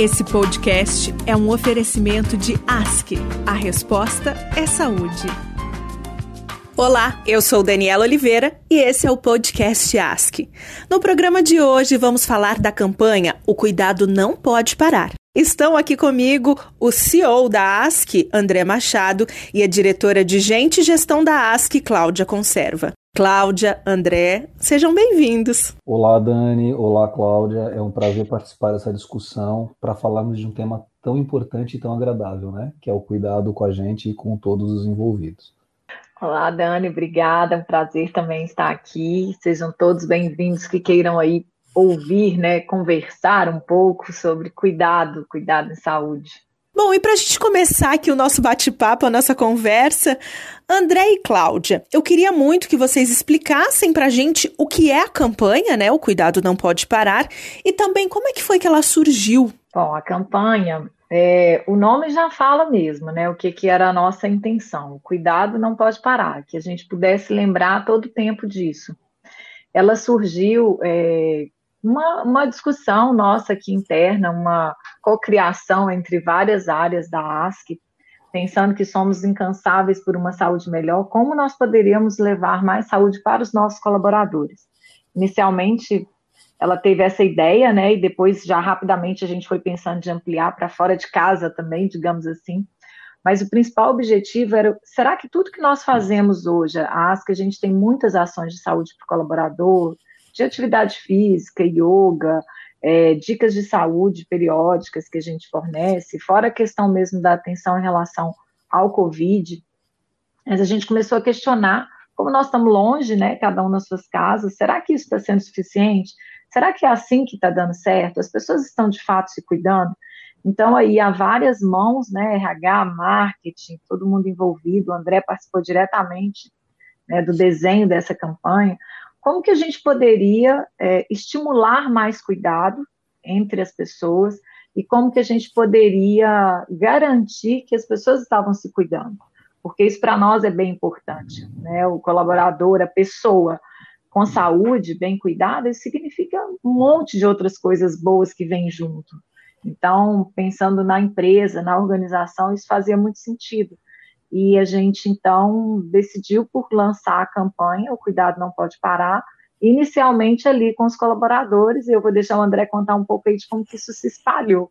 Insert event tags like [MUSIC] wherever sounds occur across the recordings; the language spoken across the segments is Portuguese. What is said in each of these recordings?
Esse podcast é um oferecimento de ASC. A resposta é saúde. Olá, eu sou Daniela Oliveira e esse é o podcast ASC. No programa de hoje vamos falar da campanha O Cuidado Não Pode Parar. Estão aqui comigo o CEO da ASC, André Machado, e a diretora de Gente e Gestão da ASC, Cláudia Conserva. Cláudia, André, sejam bem-vindos. Olá, Dani. Olá, Cláudia. É um prazer participar dessa discussão para falarmos de um tema tão importante e tão agradável, né? Que é o cuidado com a gente e com todos os envolvidos. Olá, Dani, obrigada. É um prazer também estar aqui. Sejam todos bem-vindos que queiram aí ouvir, né, conversar um pouco sobre cuidado, cuidado em saúde. Bom, e para a gente começar aqui o nosso bate-papo, a nossa conversa, André e Cláudia, eu queria muito que vocês explicassem para a gente o que é a campanha, né? O Cuidado Não Pode Parar, e também como é que foi que ela surgiu. Bom, a campanha, é, o nome já fala mesmo, né? O que, que era a nossa intenção. O cuidado não pode parar, que a gente pudesse lembrar todo o tempo disso. Ela surgiu é, uma, uma discussão nossa aqui interna, uma cocriação entre várias áreas da ASC, pensando que somos incansáveis por uma saúde melhor, como nós poderíamos levar mais saúde para os nossos colaboradores? Inicialmente, ela teve essa ideia, né, e depois já rapidamente a gente foi pensando de ampliar para fora de casa também, digamos assim. Mas o principal objetivo era, será que tudo que nós fazemos hoje, a ASC, a gente tem muitas ações de saúde para o colaborador, de atividade física, yoga, é, dicas de saúde periódicas que a gente fornece, fora a questão mesmo da atenção em relação ao Covid, mas a gente começou a questionar como nós estamos longe, né, cada um nas suas casas, será que isso está sendo suficiente? Será que é assim que está dando certo? As pessoas estão de fato se cuidando? Então, aí há várias mãos, né, RH, marketing, todo mundo envolvido, o André participou diretamente né, do desenho dessa campanha, como que a gente poderia é, estimular mais cuidado entre as pessoas e como que a gente poderia garantir que as pessoas estavam se cuidando, porque isso para nós é bem importante, né? O colaborador, a pessoa com saúde, bem cuidada, isso significa um monte de outras coisas boas que vêm junto. Então, pensando na empresa, na organização, isso fazia muito sentido e a gente então decidiu por lançar a campanha O Cuidado Não Pode Parar, inicialmente ali com os colaboradores, e eu vou deixar o André contar um pouco aí de como que isso se espalhou.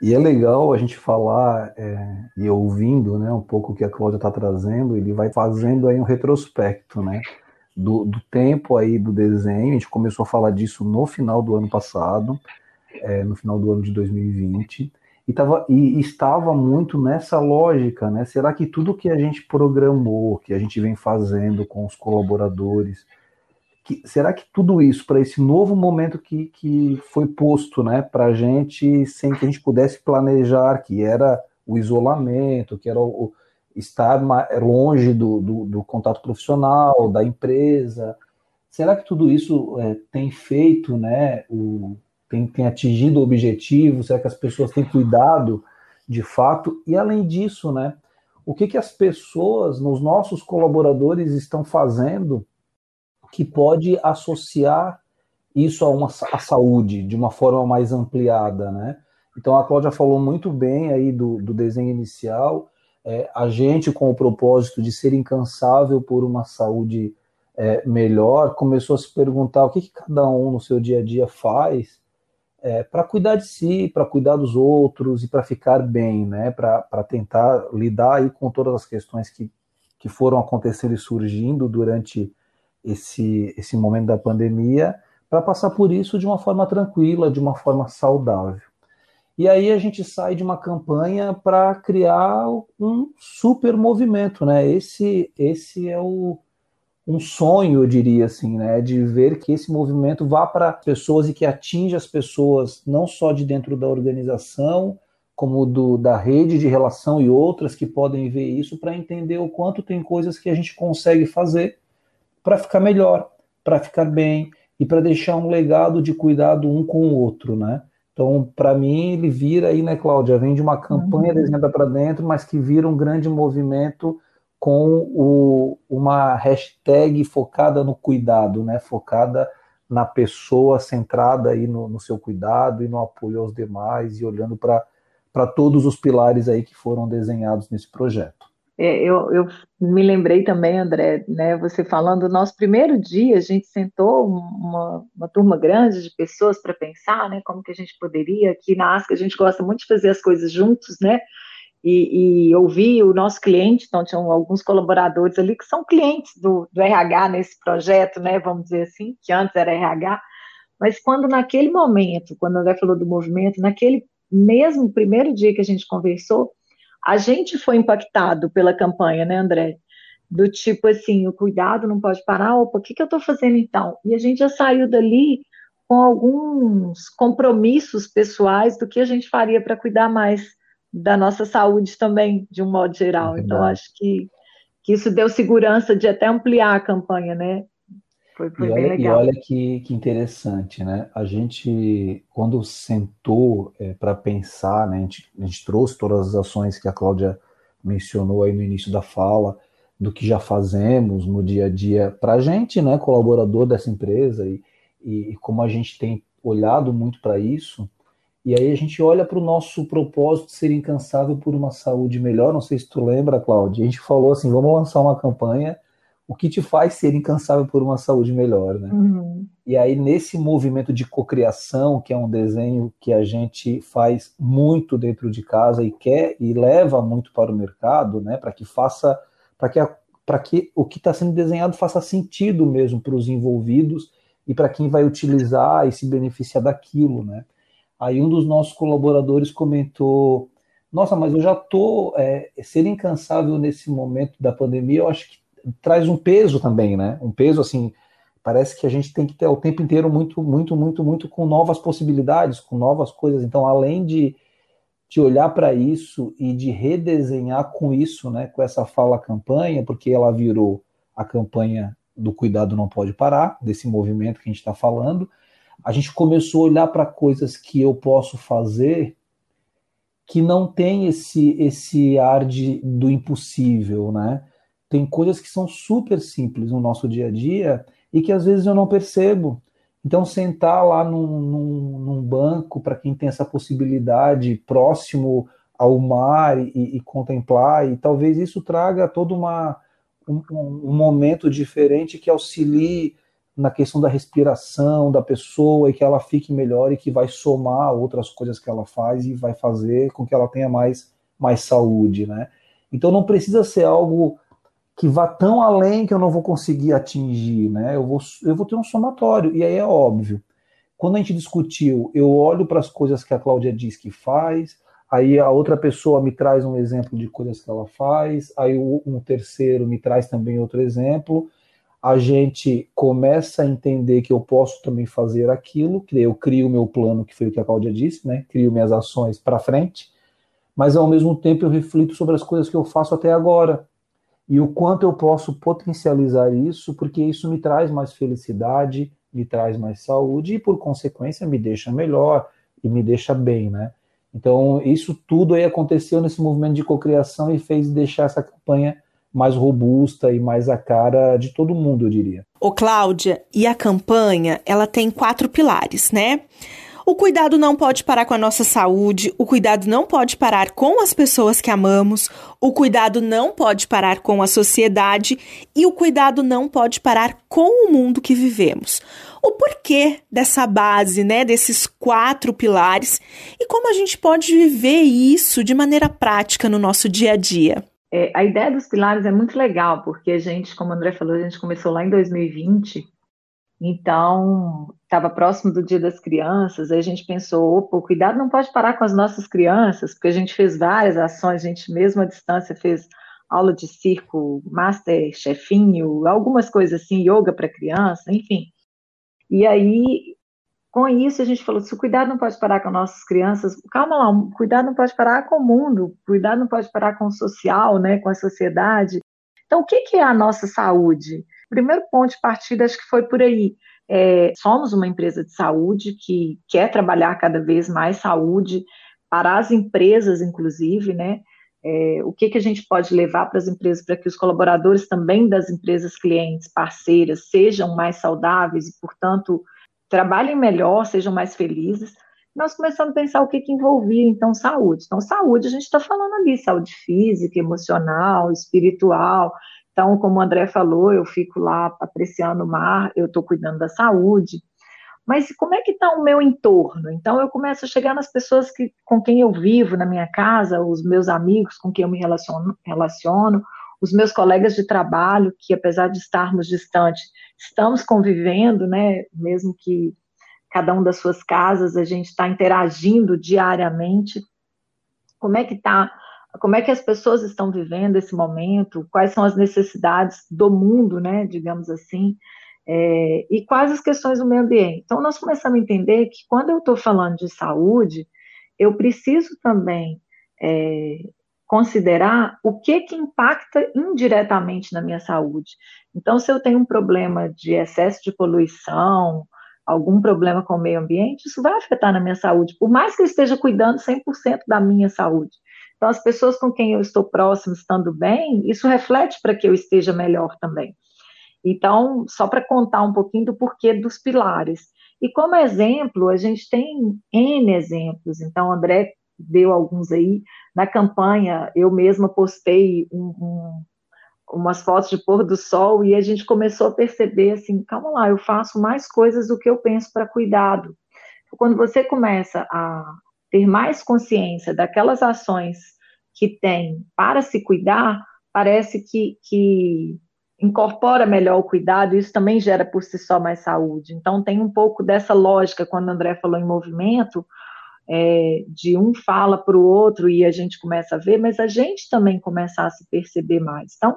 E é legal a gente falar é, e ouvindo né, um pouco o que a Cláudia está trazendo, ele vai fazendo aí um retrospecto né, do, do, tempo aí do desenho, a gente começou a falar disso no final do ano passado, é, no final do ano de 2020, e, tava, e estava muito nessa lógica, né? Será que tudo que a gente programou, que a gente vem fazendo com os colaboradores, que, será que tudo isso, para esse novo momento que, que foi posto né, para a gente, sem que a gente pudesse planejar, que era o isolamento, que era o, estar longe do, do, do, contato profissional, da empresa, será que tudo isso é, tem feito né, o, tem, tem atingido o objetivo? Será que as pessoas têm cuidado de fato? E além disso, né, o que, que as pessoas, nos nossos colaboradores, estão fazendo que pode associar isso a uma a saúde de uma forma mais ampliada, né? Então a Cláudia falou muito bem aí do, do desenho inicial, é, a gente com o propósito de ser incansável por uma saúde é, melhor, começou a se perguntar o que, que cada um no seu dia a dia faz é, para cuidar de si, para cuidar dos outros e para ficar bem, né? Para tentar lidar aí com todas as questões que, que foram acontecendo e surgindo durante esse, esse momento da pandemia, para passar por isso de uma forma tranquila, de uma forma saudável. E aí a gente sai de uma campanha para criar um super movimento, né? Esse, esse é o, um sonho, eu diria assim, né, de ver que esse movimento vá para pessoas e que atinja as pessoas não só de dentro da organização, como do, da rede de relação e outras que podem ver isso para entender o quanto tem coisas que a gente consegue fazer para ficar melhor, para ficar bem e para deixar um legado de cuidado um com o outro, né? Então, para mim, ele vira aí, né, Cláudia? Vem de uma campanha uhum. desenhada para dentro, mas que vira um grande movimento com o, uma hashtag focada no cuidado, né? focada na pessoa centrada aí no, no seu cuidado e no apoio aos demais e olhando para todos os pilares aí que foram desenhados nesse projeto. É, eu, eu, me lembrei também, André, né, você falando, no nosso primeiro dia, a gente sentou uma, uma turma grande de pessoas para pensar, né, como que a gente poderia, aqui na ASCA a gente gosta muito de fazer as coisas juntos, né, e, e ouvir o nosso cliente, então tinham alguns colaboradores ali que são clientes do, do RH nesse projeto, né, vamos dizer assim, que antes era RH, mas quando naquele momento, quando o André falou do movimento, naquele mesmo primeiro dia que a gente conversou, a gente foi impactado pela campanha, né, André? Do tipo assim, o cuidado não pode parar, opa, o que, que eu estou fazendo então? E a gente já saiu dali com alguns compromissos pessoais do que a gente faria para cuidar mais da nossa saúde também, de um modo geral. É então, acho que, que isso deu segurança de até ampliar a campanha, né? Foi, foi e, olha, e olha que, que interessante, né? A gente, quando sentou é, para pensar, né, a gente, a gente trouxe todas as ações que a Cláudia mencionou aí no início da fala, do que já fazemos no dia a dia para a gente, né, colaborador dessa empresa, e, e, e como a gente tem olhado muito para isso, e aí a gente olha para o nosso propósito de ser incansável por uma saúde melhor. Não sei se tu lembra, Cláudia, a gente falou assim, vamos lançar uma campanha o que te faz ser incansável por uma saúde melhor, né? Uhum. E aí nesse movimento de cocriação, que é um desenho que a gente faz muito dentro de casa e quer e leva muito para o mercado, né, para que faça, para que para que o que está sendo desenhado faça sentido mesmo para os envolvidos e para quem vai utilizar e se beneficiar daquilo, né? Aí um dos nossos colaboradores comentou: Nossa, mas eu já estou é, ser incansável nesse momento da pandemia. Eu acho que traz um peso também, né? Um peso assim, parece que a gente tem que ter o tempo inteiro muito, muito, muito, muito com novas possibilidades, com novas coisas. Então, além de, de olhar para isso e de redesenhar com isso, né? Com essa fala campanha, porque ela virou a campanha do cuidado não pode parar, desse movimento que a gente está falando, a gente começou a olhar para coisas que eu posso fazer que não tem esse esse ar de, do impossível, né? Tem coisas que são super simples no nosso dia a dia e que às vezes eu não percebo. Então, sentar lá num, num, num banco, para quem tem essa possibilidade, próximo ao mar e, e, contemplar, e talvez isso traga todo uma, um, um momento diferente que auxilie na questão da respiração da pessoa e que ela fique melhor e que vai somar outras coisas que ela faz e vai fazer com que ela tenha mais, mais saúde, né? Então não precisa ser algo que vá tão além que eu não vou conseguir atingir, né? Eu vou, eu vou ter um somatório, e aí é óbvio. Quando a gente discutiu, eu olho para as coisas que a Cláudia diz que faz, aí a outra pessoa me traz um exemplo de coisas que ela faz, aí um terceiro me traz também outro exemplo, a gente começa a entender que eu posso também fazer aquilo, que eu crio o meu plano, que foi o que a Cláudia disse, né? Crio minhas ações para frente, mas ao mesmo tempo eu reflito sobre as coisas que eu faço até agora e o quanto eu posso potencializar isso, porque isso me traz mais felicidade, me traz mais saúde e, por consequência, me deixa melhor e me deixa bem, né? Então, isso tudo aí aconteceu nesse movimento de cocriação e fez deixar essa campanha mais robusta e mais a cara de todo mundo, eu diria. Ô, Cláudia, e a campanha, ela tem quatro pilares, né? O cuidado não pode parar com a nossa saúde, o cuidado não pode parar com as pessoas que amamos, o cuidado não pode parar com a sociedade e o cuidado não pode parar com o mundo que vivemos. O porquê dessa base, né, desses quatro pilares e como a gente pode viver isso de maneira prática no nosso dia a dia. É, a ideia dos pilares é muito legal, porque a gente, como o André falou, a gente começou lá em 2020 então, estava próximo do Dia das Crianças, aí a gente pensou, opa, cuidado não pode parar com as nossas crianças, porque a gente fez várias ações, a gente mesmo à distância fez aula de circo, master chefinho, algumas coisas assim, yoga para criança, enfim. E aí, com isso, a gente falou, se o cuidado não pode parar com nossas crianças, calma lá, o cuidado não pode parar com o mundo, o cuidado não pode parar com o social, né, com a sociedade. Então, o que, que é a nossa saúde? O primeiro ponto de partida acho que foi por aí. É, somos uma empresa de saúde que quer trabalhar cada vez mais saúde para as empresas, inclusive, né? É, o que, que a gente pode levar para as empresas para que os colaboradores também das empresas clientes, parceiras, sejam mais saudáveis e, portanto, trabalhem melhor, sejam mais felizes. Nós começamos a pensar o que, que envolvia, então, saúde. Então, saúde, a gente está falando ali, saúde física, emocional, espiritual. Então, como o André falou, eu fico lá apreciando o mar, eu estou cuidando da saúde. Mas como é que está o meu entorno? Então, eu começo a chegar nas pessoas que, com quem eu vivo na minha casa, os meus amigos com quem eu me relaciono, relaciono os meus colegas de trabalho, que apesar de estarmos distantes, estamos convivendo, né, mesmo que cada um das suas casas, a gente está interagindo diariamente. Como é que está? Como é que as pessoas estão vivendo esse momento? Quais são as necessidades do mundo, né, digamos assim? É, e quais as questões do meio ambiente? Então, nós começamos a entender que quando eu estou falando de saúde, eu preciso também é, considerar o que que impacta indiretamente na minha saúde. Então, se eu tenho um problema de excesso de poluição, algum problema com o meio ambiente, isso vai afetar na minha saúde, por mais que eu esteja cuidando 100% da minha saúde. Então, as pessoas com quem eu estou próximo estando bem, isso reflete para que eu esteja melhor também. Então, só para contar um pouquinho do porquê dos pilares. E como exemplo, a gente tem N exemplos. Então, André deu alguns aí. Na campanha, eu mesma postei um, um, umas fotos de pôr do sol e a gente começou a perceber assim, calma lá, eu faço mais coisas do que eu penso para cuidado. Quando você começa a ter mais consciência daquelas ações que tem para se cuidar, parece que, que incorpora melhor o cuidado, e isso também gera por si só mais saúde. Então, tem um pouco dessa lógica, quando o André falou em movimento, é, de um fala para o outro e a gente começa a ver, mas a gente também começa a se perceber mais. Então,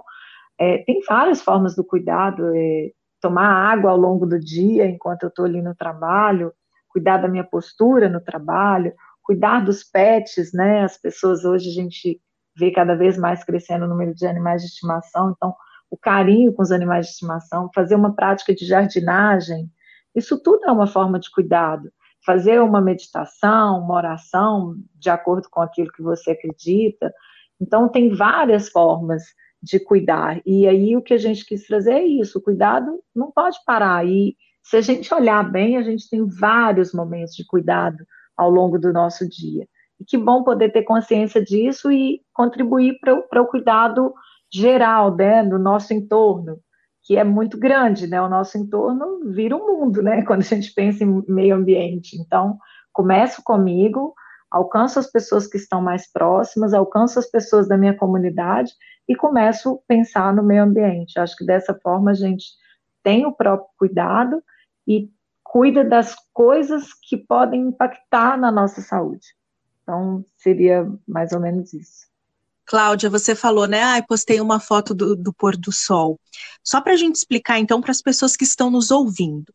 é, tem várias formas do cuidado, é, tomar água ao longo do dia enquanto eu estou ali no trabalho, cuidar da minha postura no trabalho, cuidar dos pets, né? As pessoas hoje a gente vê cada vez mais crescendo o número de animais de estimação, então o carinho com os animais de estimação, fazer uma prática de jardinagem, isso tudo é uma forma de cuidado fazer uma meditação, uma oração, de acordo com aquilo que você acredita. Então, tem várias formas de cuidar. E aí, o que a gente quis trazer é isso: o cuidado não pode parar. E se a gente olhar bem, a gente tem vários momentos de cuidado ao longo do nosso dia. E que bom poder ter consciência disso e contribuir para o cuidado geral né, do nosso entorno que é muito grande, né? O nosso entorno vira um mundo, né? [LAUGHS] Quando a gente pensa em meio ambiente. Então, começo comigo, alcanço as pessoas que estão mais próximas, alcanço as pessoas da minha comunidade e começo a pensar no meio ambiente. Acho que dessa forma a gente tem o próprio cuidado e cuida das coisas que podem impactar na nossa saúde. Então, seria mais ou menos isso. Cláudia, você falou, né? Ah, postei uma foto do, do pôr do sol. Só para a gente explicar, então, para as pessoas que estão nos ouvindo.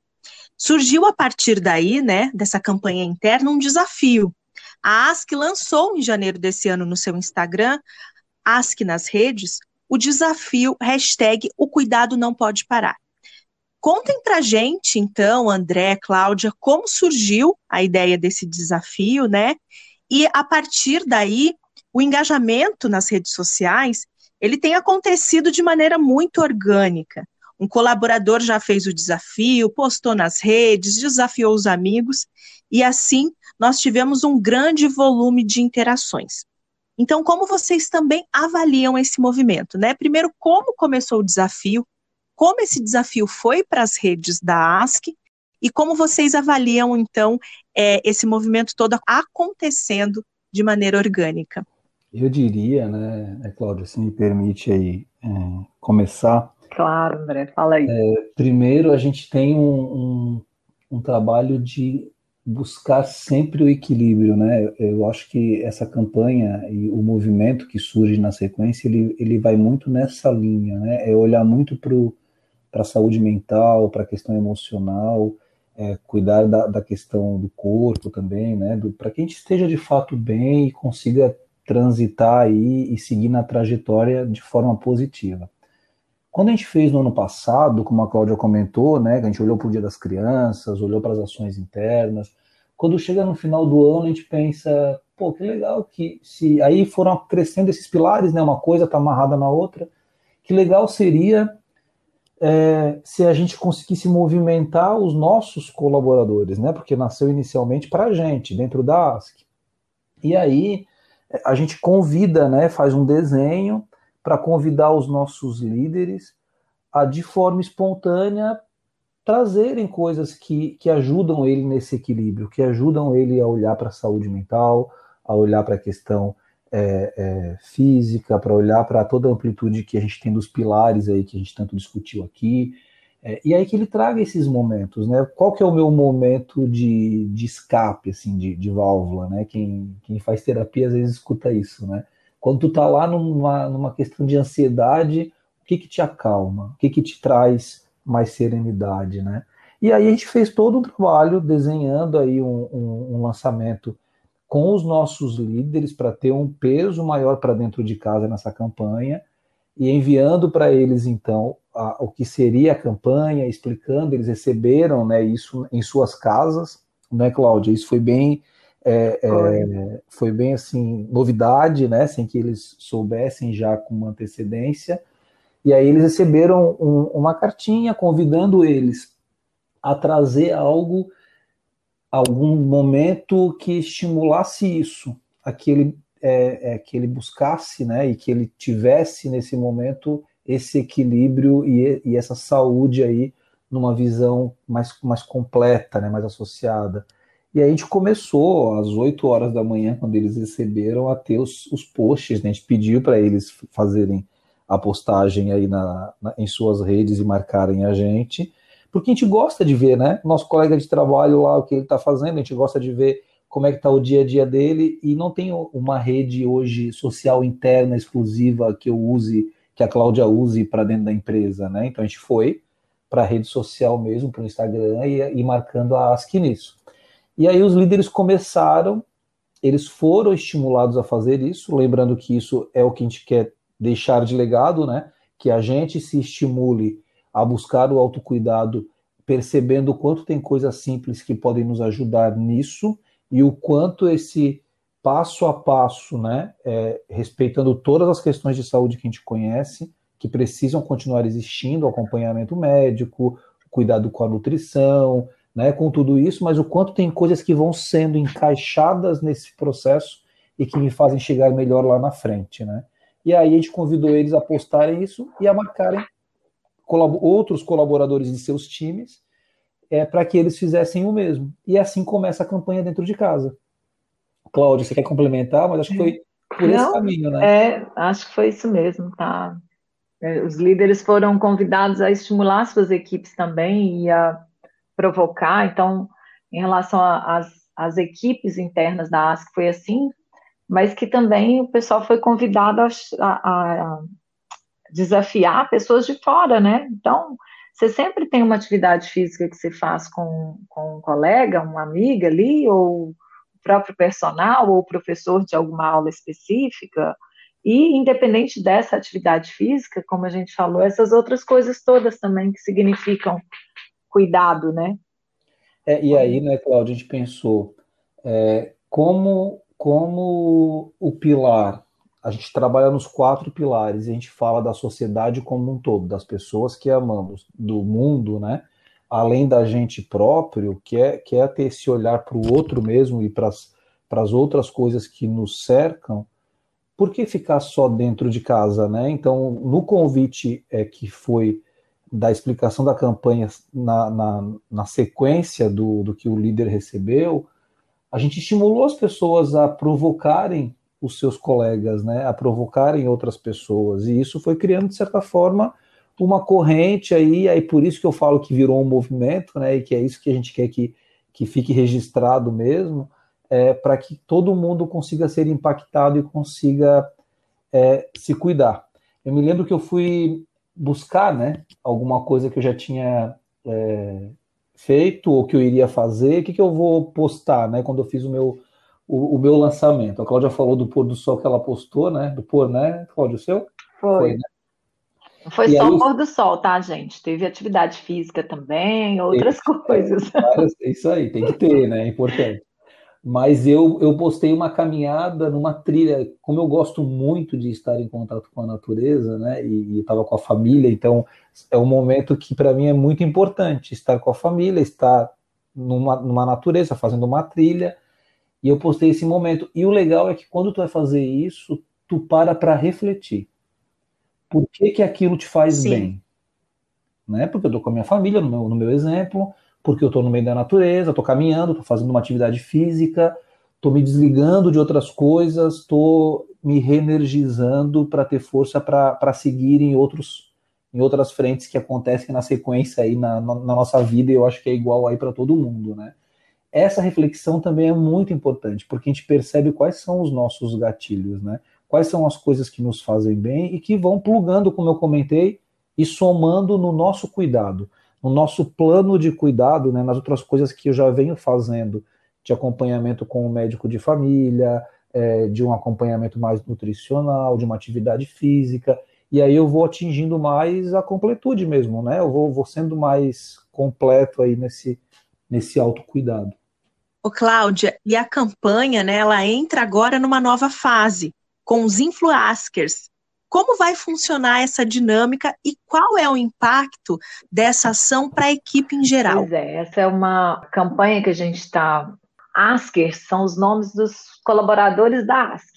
Surgiu a partir daí, né, dessa campanha interna, um desafio. A ASC lançou em janeiro desse ano no seu Instagram, ASC nas redes, o desafio hashtag O Cuidado Não Pode Parar. Contem pra gente, então, André, Cláudia, como surgiu a ideia desse desafio, né? E a partir daí, o engajamento nas redes sociais ele tem acontecido de maneira muito orgânica. Um colaborador já fez o desafio, postou nas redes, desafiou os amigos, e assim nós tivemos um grande volume de interações. Então, como vocês também avaliam esse movimento? Né? Primeiro, como começou o desafio, como esse desafio foi para as redes da ASC, e como vocês avaliam, então, é, esse movimento todo acontecendo de maneira orgânica? Eu diria, né, é, Cláudia, se me permite aí é, começar. Claro, André, fala aí. É, primeiro, a gente tem um, um, um, trabalho de buscar sempre o equilíbrio, né? Eu acho que essa campanha e o movimento que surge na sequência, ele, ele vai muito nessa linha, né? É olhar muito para a saúde mental, para a questão emocional, é, cuidar da, da, questão do corpo também, né? Para que a gente esteja de fato bem e consiga transitar aí e seguir na trajetória de forma positiva. Quando a gente fez no ano passado, como a Cláudia comentou, né, a gente olhou para o Dia das Crianças, olhou para as ações internas, quando chega no final do ano a gente pensa, pô, que legal que se aí foram crescendo esses pilares, né, uma coisa está amarrada na outra, que legal seria é, se a gente conseguisse movimentar os nossos colaboradores, né? Porque nasceu inicialmente para a gente, dentro da ASC. E aí a gente convida, né? Faz um desenho para convidar os nossos líderes a, de forma espontânea, trazerem coisas que, que ajudam ele nesse equilíbrio, que ajudam ele a olhar para a saúde mental, a olhar para a questão é, é, física, para olhar para toda a amplitude que a gente tem dos pilares aí que a gente tanto discutiu aqui. É, e aí que ele traga esses momentos, né? Qual que é o meu momento de, de escape, assim, de, de válvula, né? Quem, quem faz terapia às vezes escuta isso, né? Quando tu tá lá numa, numa questão de ansiedade, o que que te acalma? O que que te traz mais serenidade, né? E aí a gente fez todo um trabalho desenhando aí um, um, um lançamento com os nossos líderes para ter um peso maior para dentro de casa nessa campanha e enviando para eles então a, o que seria a campanha, explicando, eles receberam né, isso em suas casas, né, Cláudia? Isso foi bem é, é, foi bem assim novidade, né, sem que eles soubessem já com uma antecedência. E aí eles receberam um, uma cartinha convidando eles a trazer algo algum momento que estimulasse isso, a que ele, é, é, que ele buscasse, né, e que ele tivesse nesse momento esse equilíbrio e, e essa saúde aí numa visão mais, mais completa, né, mais associada. E aí a gente começou às 8 horas da manhã, quando eles receberam, a ter os, os posts, né, a gente pediu para eles fazerem a postagem aí na, na, em suas redes e marcarem a gente, porque a gente gosta de ver, né? Nosso colega de trabalho lá, o que ele está fazendo, a gente gosta de ver como é que está o dia a dia dele, e não tem uma rede hoje social interna exclusiva que eu use, que a Cláudia use para dentro da empresa, né? Então a gente foi para a rede social mesmo, para o Instagram, e, e marcando a ASC nisso. E aí os líderes começaram, eles foram estimulados a fazer isso, lembrando que isso é o que a gente quer deixar de legado, né? Que a gente se estimule a buscar o autocuidado, percebendo o quanto tem coisas simples que podem nos ajudar nisso e o quanto esse passo a passo, né, é, respeitando todas as questões de saúde que a gente conhece, que precisam continuar existindo, acompanhamento médico, cuidado com a nutrição, né, com tudo isso, mas o quanto tem coisas que vão sendo encaixadas nesse processo e que me fazem chegar melhor lá na frente, né? E aí a gente convidou eles a postarem isso e a marcarem outros colaboradores de seus times é, para que eles fizessem o mesmo. E assim começa a campanha dentro de casa. Cláudia, você quer complementar? Mas acho que foi por Não, esse caminho, né? É, acho que foi isso mesmo, tá? É, os líderes foram convidados a estimular suas equipes também e a provocar. Então, em relação às equipes internas da ASC, foi assim, mas que também o pessoal foi convidado a, a, desafiar pessoas de fora, né? Então, você sempre tem uma atividade física que você faz com, com um colega, uma amiga ali, ou o próprio personal, ou professor de alguma aula específica. E, independente dessa atividade física, como a gente falou, essas outras coisas todas também que significam cuidado, né? É, e aí, né, Cláudia, a gente pensou é, como, como o pilar a gente trabalha nos quatro pilares, a gente fala da sociedade como um todo, das pessoas que amamos, do mundo, né? Além da gente próprio, que é, que é ter esse olhar para o outro mesmo e para as outras coisas que nos cercam, por que ficar só dentro de casa, né? Então, no convite é, que foi da explicação da campanha na, na, na sequência do, do que o líder recebeu, a gente estimulou as pessoas a provocarem os seus colegas, né, a provocarem outras pessoas. E isso foi criando, de certa forma, uma corrente aí, aí por isso que eu falo que virou um movimento, né, e que é isso que a gente quer que, que fique registrado mesmo, é, para que todo mundo consiga ser impactado e consiga é, se cuidar. Eu me lembro que eu fui buscar, né, alguma coisa que eu já tinha é, feito ou que eu iria fazer, o que, que eu vou postar, né, quando eu fiz o meu o, o, meu lançamento. A Cláudia falou do pôr do sol que ela postou, né? Do pôr, né, Cláudia, o seu? Foi. Foi, né? Foi só o pôr do sol, tá, gente? Teve atividade física também, outras coisas. [LAUGHS] É, isso aí, tem que ter, né? É importante. Mas eu, eu postei uma caminhada numa trilha, como eu gosto muito de estar em contato com a natureza, né? E estava com a família, então é um momento que para mim é muito importante estar com a família, estar numa, numa natureza, fazendo uma trilha. E eu postei esse momento. E o legal é que quando tu vai fazer isso, tu para para refletir. Por que, que aquilo te faz Sim. bem? Né? Porque eu estou com a minha família, no meu, no meu exemplo, porque eu estou no meio da natureza, estou caminhando, estou fazendo uma atividade física, estou me desligando de outras coisas, estou me reenergizando para ter força para seguir em outros em outras frentes que acontecem na sequência aí na, na, na nossa vida e eu acho que é igual aí para todo mundo, né? Essa reflexão também é muito importante porque a gente percebe quais são os nossos gatilhos, né? Quais são as coisas que nos fazem bem e que vão plugando, como eu comentei, e somando no nosso cuidado no nosso plano de cuidado, né, nas outras coisas que eu já venho fazendo, de acompanhamento com o médico de família, é, de um acompanhamento mais nutricional, de uma atividade física, e aí eu vou atingindo mais a completude mesmo, né? Eu vou, vou sendo mais completo aí nesse, nesse autocuidado. Ô, Cláudia, e a campanha, né, ela entra agora numa nova fase, com os influaskers, como vai funcionar essa dinâmica e qual é o impacto dessa ação para a equipe em geral? Pois é, essa é uma campanha que a gente está. Asker são os nomes dos colaboradores da Ask.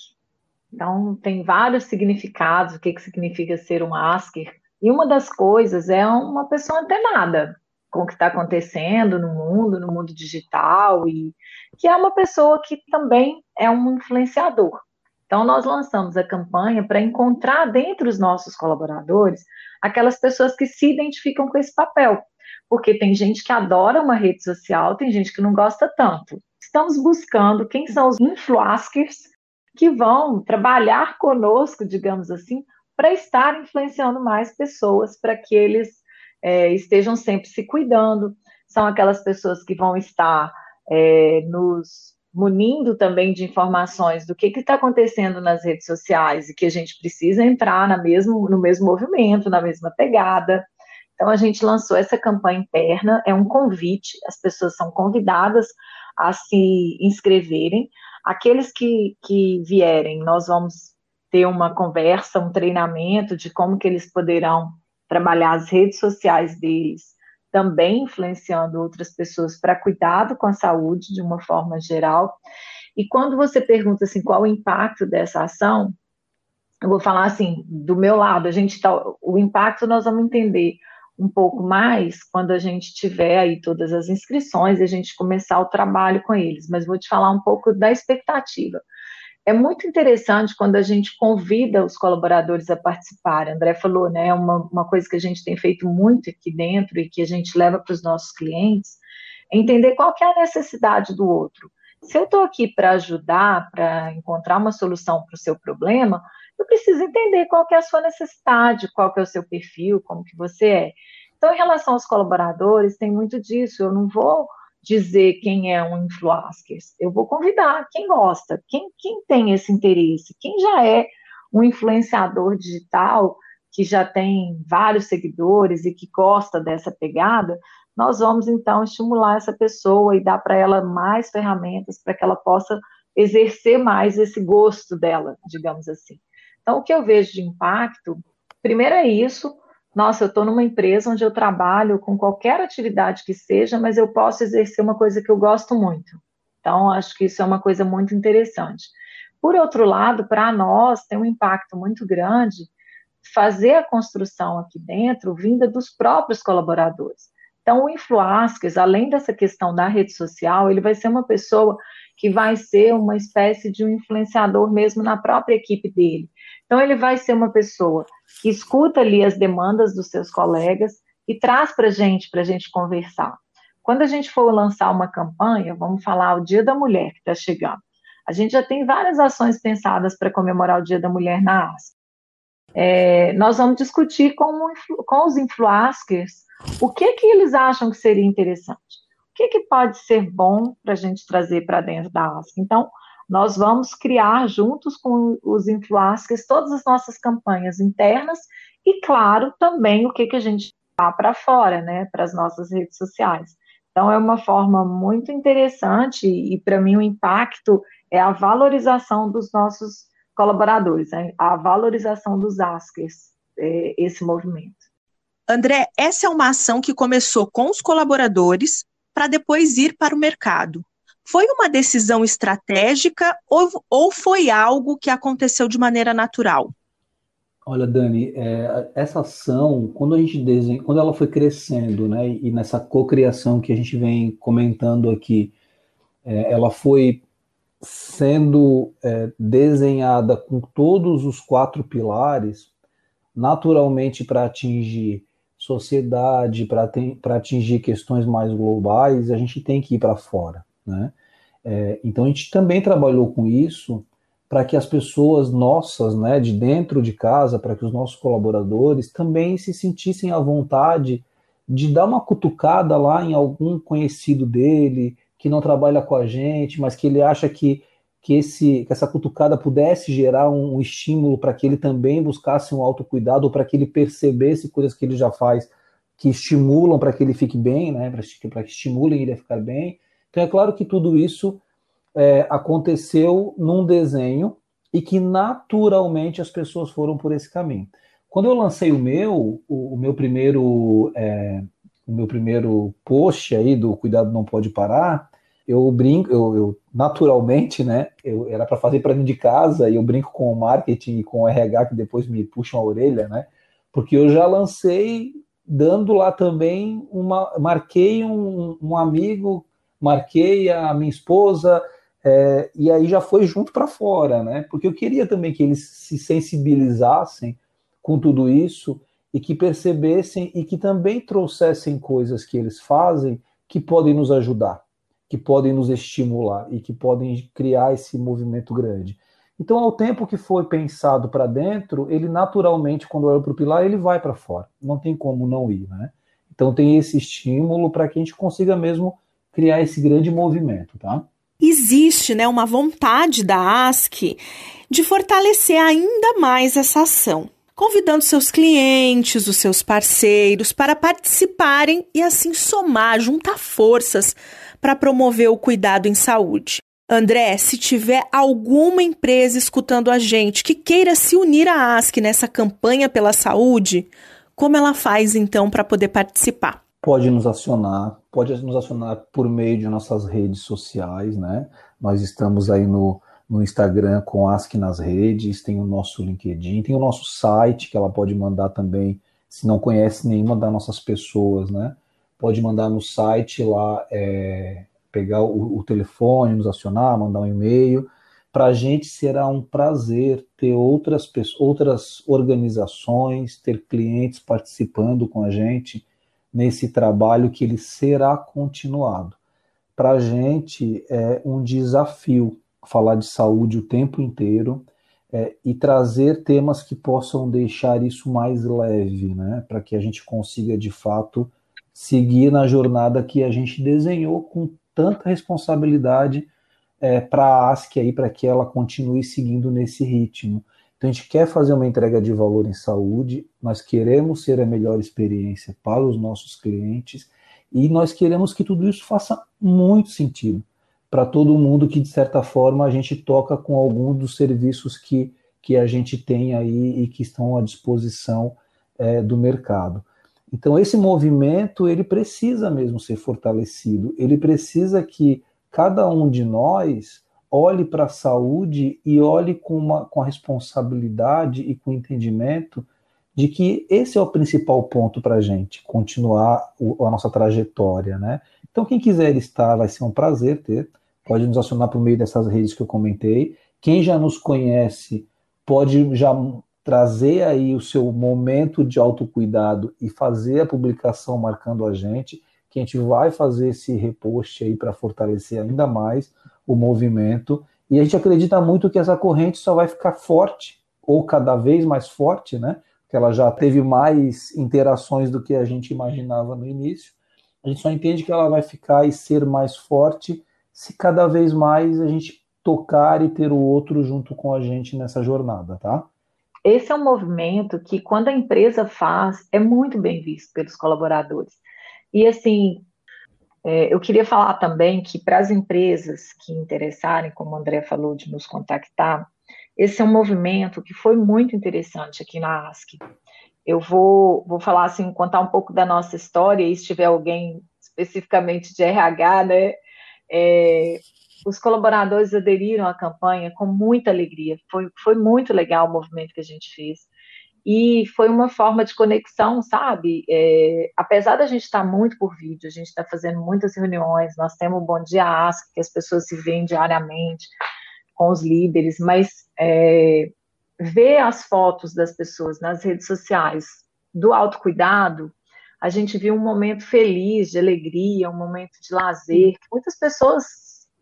Então, tem vários significados, o que, que significa ser um Asker. E uma das coisas é uma pessoa antenada com o que está acontecendo no mundo, no mundo digital, e que é uma pessoa que também é um influenciador. Então, nós lançamos a campanha para encontrar dentre os nossos colaboradores aquelas pessoas que se identificam com esse papel. Porque tem gente que adora uma rede social, tem gente que não gosta tanto. Estamos buscando quem são os influencers que vão trabalhar conosco, digamos assim, para estar influenciando mais pessoas, para que eles é, estejam sempre se cuidando. São aquelas pessoas que vão estar é, nos munindo também de informações do que está acontecendo nas redes sociais e que a gente precisa entrar na mesmo, no mesmo movimento, na mesma pegada. Então, a gente lançou essa campanha interna, é um convite, as pessoas são convidadas a se inscreverem. Aqueles que, que vierem, nós vamos ter uma conversa, um treinamento de como que eles poderão trabalhar as redes sociais deles também influenciando outras pessoas para cuidado com a saúde de uma forma geral. E quando você pergunta assim qual o impacto dessa ação, eu vou falar assim, do meu lado, a gente tá, o impacto nós vamos entender um pouco mais quando a gente tiver aí todas as inscrições e a gente começar o trabalho com eles, mas vou te falar um pouco da expectativa. É muito interessante quando a gente convida os colaboradores a participarem. André falou, né? Uma, uma coisa que a gente tem feito muito aqui dentro e que a gente leva para os nossos clientes, é entender qual que é a necessidade do outro. Se eu estou aqui para ajudar, para encontrar uma solução para o seu problema, eu preciso entender qual que é a sua necessidade, qual que é o seu perfil, como que você é. Então, em relação aos colaboradores, tem muito disso. Eu não vou dizer quem é um influencer. Eu vou convidar quem gosta, quem, quem tem esse interesse, quem já é um influenciador digital, que já tem vários seguidores e que gosta dessa pegada, nós vamos então estimular essa pessoa e dar para ela mais ferramentas para que ela possa exercer mais esse gosto dela, digamos assim. Então, o que eu vejo de impacto, primeiro é isso, nossa, eu estou numa empresa onde eu trabalho com qualquer atividade que seja, mas eu posso exercer uma coisa que eu gosto muito. Então, acho que isso é uma coisa muito interessante. Por outro lado, para nós tem um impacto muito grande fazer a construção aqui dentro vinda dos próprios colaboradores. Então, o Influaskers, além dessa questão da rede social, ele vai ser uma pessoa que vai ser uma espécie de um influenciador mesmo na própria equipe dele. Então, ele vai ser uma pessoa que escuta ali as demandas dos seus colegas e traz para a gente, para a gente conversar. Quando a gente for lançar uma campanha, vamos falar o Dia da Mulher que está chegando. A gente já tem várias ações pensadas para comemorar o Dia da Mulher na ASC. É, nós vamos discutir com, com os influencers o que, que eles acham que seria interessante. O que, que pode ser bom para a gente trazer para dentro da ASC. Então, nós vamos criar juntos com os influencers todas as nossas campanhas internas e, claro, também o que, que a gente dá para fora, né, para as nossas redes sociais. Então, é uma forma muito interessante e, para mim, o impacto é a valorização dos nossos colaboradores, né? a valorização dos askers, é, esse movimento. André, essa é uma ação que começou com os colaboradores para depois ir para o mercado. Foi uma decisão estratégica ou, ou foi algo que aconteceu de maneira natural? Olha, Dani, é, essa ação, quando a gente desenha, quando ela foi crescendo, né, e nessa cocriação que a gente vem comentando aqui, é, ela foi sendo é, desenhada com todos os quatro pilares, naturalmente para atingir sociedade, para atingir questões mais globais, a gente tem que ir para fora, né? É, então a gente também trabalhou com isso para que as pessoas nossas, né, de dentro de casa, para que os nossos colaboradores também se sentissem à vontade de dar uma cutucada lá em algum conhecido dele que não trabalha com a gente, mas que ele acha que que, esse, que essa cutucada pudesse gerar um, um estímulo para que ele também buscasse um autocuidado, ou para que ele percebesse coisas que ele já faz que estimulam para que ele fique bem, né, para que estimulem ele a ficar bem. Então é claro que tudo isso é, aconteceu num desenho e que naturalmente as pessoas foram por esse caminho. Quando eu lancei o meu, o, o meu primeiro é, o meu primeiro post aí do Cuidado Não Pode Parar, eu brinco, eu, eu naturalmente, né, eu era para fazer para mim de casa e eu brinco com o marketing e com o RH que depois me puxam a orelha, né, porque eu já lancei dando lá também uma, marquei um, um amigo, marquei a minha esposa, é, e aí já foi junto para fora, né? Porque eu queria também que eles se sensibilizassem com tudo isso e que percebessem e que também trouxessem coisas que eles fazem que podem nos ajudar, que podem nos estimular e que podem criar esse movimento grande. Então, ao tempo que foi pensado para dentro, ele naturalmente, quando olha para o pilar, ele vai para fora. Não tem como não ir, né? Então, tem esse estímulo para que a gente consiga mesmo criar esse grande movimento, tá? existe né, uma vontade da ASC de fortalecer ainda mais essa ação, convidando seus clientes, os seus parceiros para participarem e assim somar, juntar forças para promover o cuidado em saúde. André, se tiver alguma empresa escutando a gente que queira se unir à ASC nessa campanha pela saúde, como ela faz então para poder participar? Pode nos acionar, pode nos acionar por meio de nossas redes sociais, né? Nós estamos aí no, no Instagram com Ask nas redes, tem o nosso LinkedIn, tem o nosso site que ela pode mandar também, se não conhece nenhuma das nossas pessoas, né? Pode mandar no site lá, é, pegar o, o telefone, nos acionar, mandar um e-mail. Para a gente será um prazer ter outras, outras organizações, ter clientes participando com a gente nesse trabalho que ele será continuado. Para a gente é um desafio falar de saúde o tempo inteiro é, e trazer temas que possam deixar isso mais leve, né? Para que a gente consiga de fato seguir na jornada que a gente desenhou com tanta responsabilidade é, para a ASC aí, para que ela continue seguindo nesse ritmo. Então a gente quer fazer uma entrega de valor em saúde, nós queremos ser a melhor experiência para os nossos clientes e nós queremos que tudo isso faça muito sentido para todo mundo que, de certa forma, a gente toca com algum dos serviços que, que a gente tem aí e que estão à disposição é, do mercado. Então, esse movimento, ele precisa mesmo ser fortalecido, ele precisa que cada um de nós olhe para a saúde e olhe com, uma, com a responsabilidade e com o entendimento de que esse é o principal ponto para a gente continuar o, a nossa trajetória, né? Então, quem quiser estar, vai ser um prazer ter. Pode nos acionar por meio dessas redes que eu comentei. Quem já nos conhece pode já trazer aí o seu momento de autocuidado e fazer a publicação marcando a gente, que a gente vai fazer esse repost aí para fortalecer ainda mais o movimento. E a gente acredita muito que essa corrente só vai ficar forte, ou cada vez mais forte, né? Que ela já teve mais interações do que a gente imaginava no início. A gente só entende que ela vai ficar e ser mais forte se cada vez mais a gente tocar e ter o outro junto com a gente nessa jornada, tá? Esse é um movimento que, quando a empresa faz, é muito bem visto pelos colaboradores. E assim, É, eu queria falar também que para as empresas que interessarem, como o André falou, de nos contactar, esse é um movimento que foi muito interessante aqui na ASC. Eu vou, vou falar assim, contar um pouco da nossa história, e se tiver alguém especificamente de RH, né? É, os colaboradores aderiram à campanha com muita alegria. Foi, foi muito legal o movimento que a gente fez. E foi uma forma de conexão, sabe? É, apesar da gente estar muito por vídeo, a gente está fazendo muitas reuniões, nós temos o Bom Dia Ask, que as pessoas se veem diariamente com os líderes, mas é, ver as fotos das pessoas nas redes sociais do autocuidado, a gente viu um momento feliz, de alegria, um momento de lazer, que muitas pessoas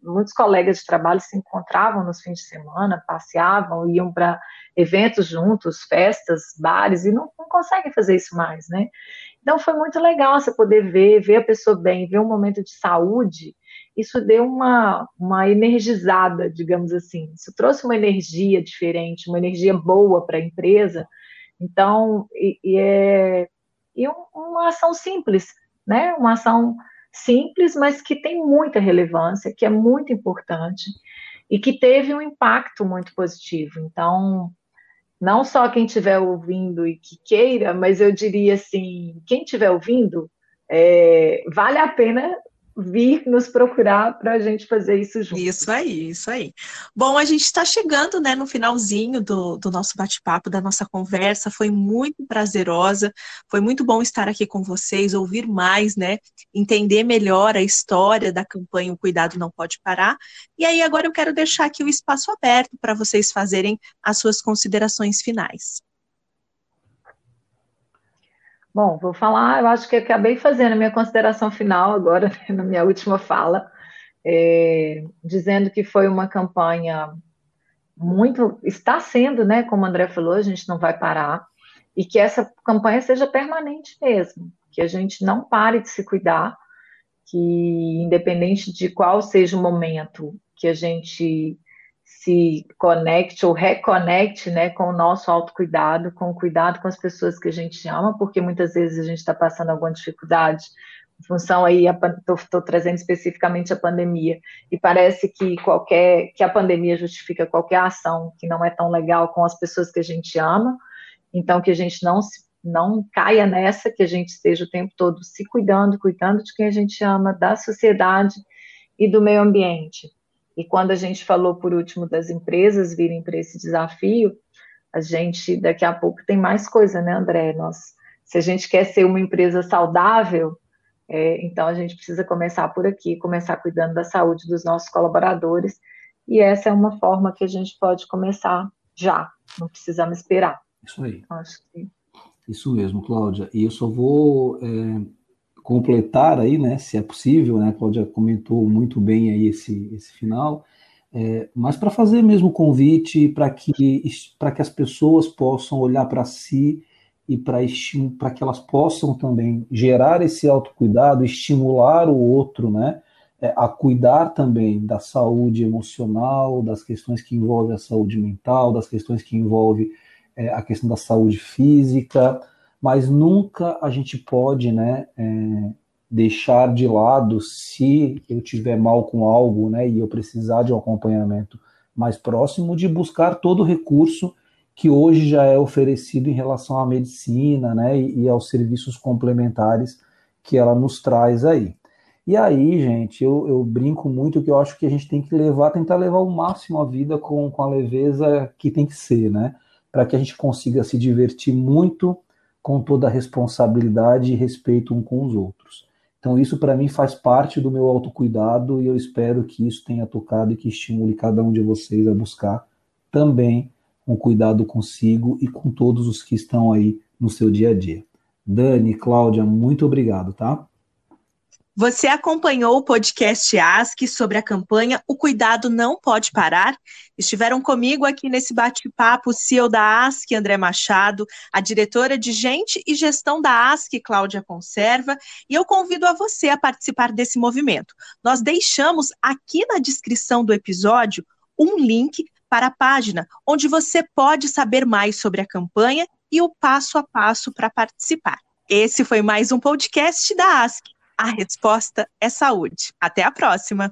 muitos colegas de trabalho se encontravam nos fins de semana, passeavam, iam para eventos juntos, festas, bares, e não, não conseguem fazer isso mais, né? Então foi muito legal você poder ver, ver a pessoa bem, ver um momento de saúde, isso deu uma, uma energizada, digamos assim. Isso trouxe uma energia diferente, uma energia boa para a empresa. Então, e, e é e uma ação simples, né? Uma ação simples, mas que tem muita relevância, que é muito importante e que teve um impacto muito positivo. Então, não só quem estiver ouvindo e que queira, mas eu diria assim, quem estiver ouvindo, é, vale a pena vir nos procurar para a gente fazer isso juntos. Isso aí, isso aí. Bom, a gente está chegando né, no finalzinho do, do nosso bate-papo, da nossa conversa. Foi muito prazerosa, foi muito bom estar aqui com vocês, ouvir mais, né? Entender melhor a história da campanha O Cuidado Não Pode Parar. E aí, agora eu quero deixar aqui o espaço aberto para vocês fazerem as suas considerações finais. Bom, vou falar, eu acho que acabei fazendo a minha consideração final agora, né, [LAUGHS] na minha última fala, é, dizendo que foi uma campanha muito, está sendo, né, como o André falou, a gente não vai parar, e que essa campanha seja permanente mesmo, que a gente não pare de se cuidar, que independente de qual seja o momento que a gente se conecte ou reconecte né, com o nosso autocuidado, com o cuidado com as pessoas que a gente ama, porque muitas vezes a gente está passando alguma dificuldade em função aí, estou trazendo especificamente a pandemia, e parece que qualquer, que a pandemia justifica qualquer ação que não é tão legal com as pessoas que a gente ama, então que a gente não se não caia nessa, que a gente esteja o tempo todo se cuidando, cuidando de quem a gente ama, da sociedade e do meio ambiente. E quando a gente falou, por último, das empresas virem para esse desafio, a gente daqui a pouco tem mais coisa, né, André? Nós, se a gente quer ser uma empresa saudável, é, então a gente precisa começar por aqui, começar cuidando da saúde dos nossos colaboradores. E essa é uma forma que a gente pode começar já, não precisamos esperar. Isso aí. Que... Isso mesmo, Cláudia. E eu só vou é, completar aí, né, se é possível, né, a Cláudia comentou muito bem aí esse, esse final, é, mas para fazer mesmo o convite para que, que as pessoas possam olhar para si e para que elas possam também gerar esse autocuidado, estimular o outro, né, é, a cuidar também da saúde emocional, das questões que envolvem a saúde mental, das questões que envolvem é, a questão da saúde física, mas nunca a gente pode né, é, deixar de lado se eu tiver mal com algo né, e eu precisar de um acompanhamento mais próximo, de buscar todo o recurso que hoje já é oferecido em relação à medicina né, e, e aos serviços complementares que ela nos traz aí. E aí, gente, eu, eu, brinco muito que eu acho que a gente tem que levar, tentar levar o máximo a vida com, com a leveza que tem que ser, né? Para que a gente consiga se divertir muito com toda a responsabilidade e respeito um com os outros. Então, isso para mim faz parte do meu autocuidado e eu espero que isso tenha tocado e que estimule cada um de vocês a buscar também um cuidado consigo e com todos os que estão aí no seu dia a dia. Dani, Cláudia, muito obrigado, tá? Você acompanhou o podcast ASC sobre a campanha O Cuidado Não Pode Parar? Estiveram comigo aqui nesse bate-papo o CEO da ASC, André Machado, a diretora de Gente e Gestão da ASC, Cláudia Conserva, e eu convido a você a participar desse movimento. Nós deixamos aqui na descrição do episódio um link para a página onde você pode saber mais sobre a campanha e o passo a passo para participar. Esse foi mais um podcast da ASC. A resposta é saúde. Até a próxima!